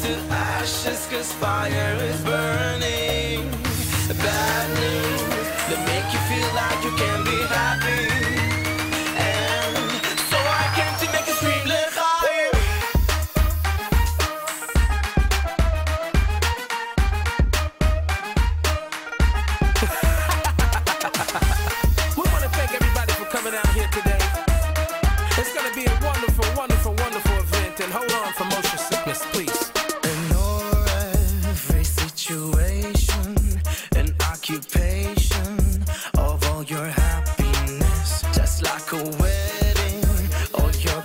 to ashes cause fire is burning. Bad news that make you feel like you can be happy. And so I make l'chaim. We want to thank everybody for coming out here today. It's to be a wonderful, wonderful, wonderful event. And hold on for motion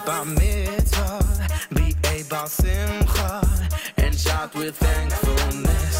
or your bar mitzvah. Be a simcha and shout with thankfulness.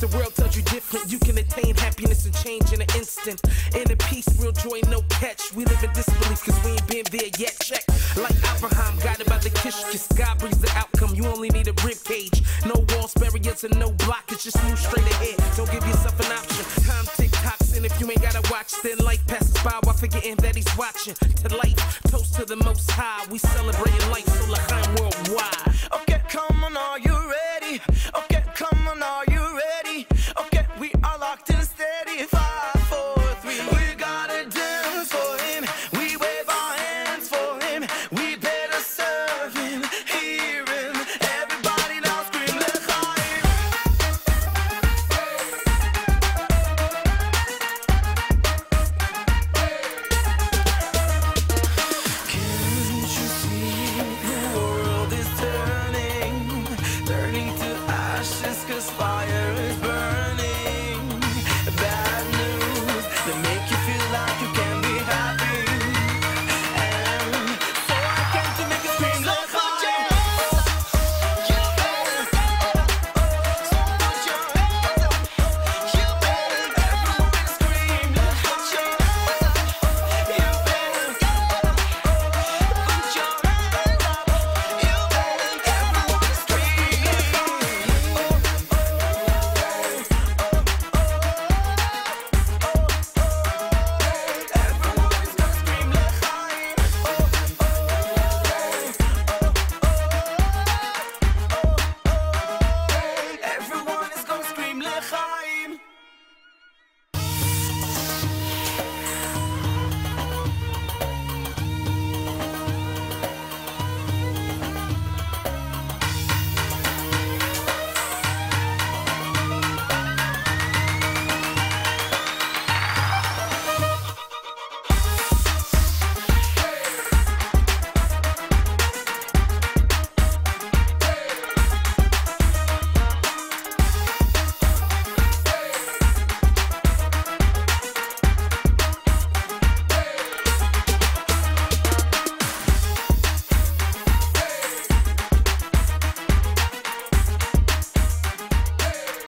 If the world tells you different, you can attain happiness and change in an instant. Inner peace, real joy, no catch. We live in disbelief because we ain't been there yet. Check. Like Abraham, guided by the kishkes. God brings the outcome. You only need a rib cage. No walls, barriers, and no blockage. Just move straight ahead. Don't give yourself an option. Time tick tocks, and if you ain't gotta watch, then life passes by while forgetting that he's watching. To life, toast to the most high. We celebrating life, so L'chaim worldwide.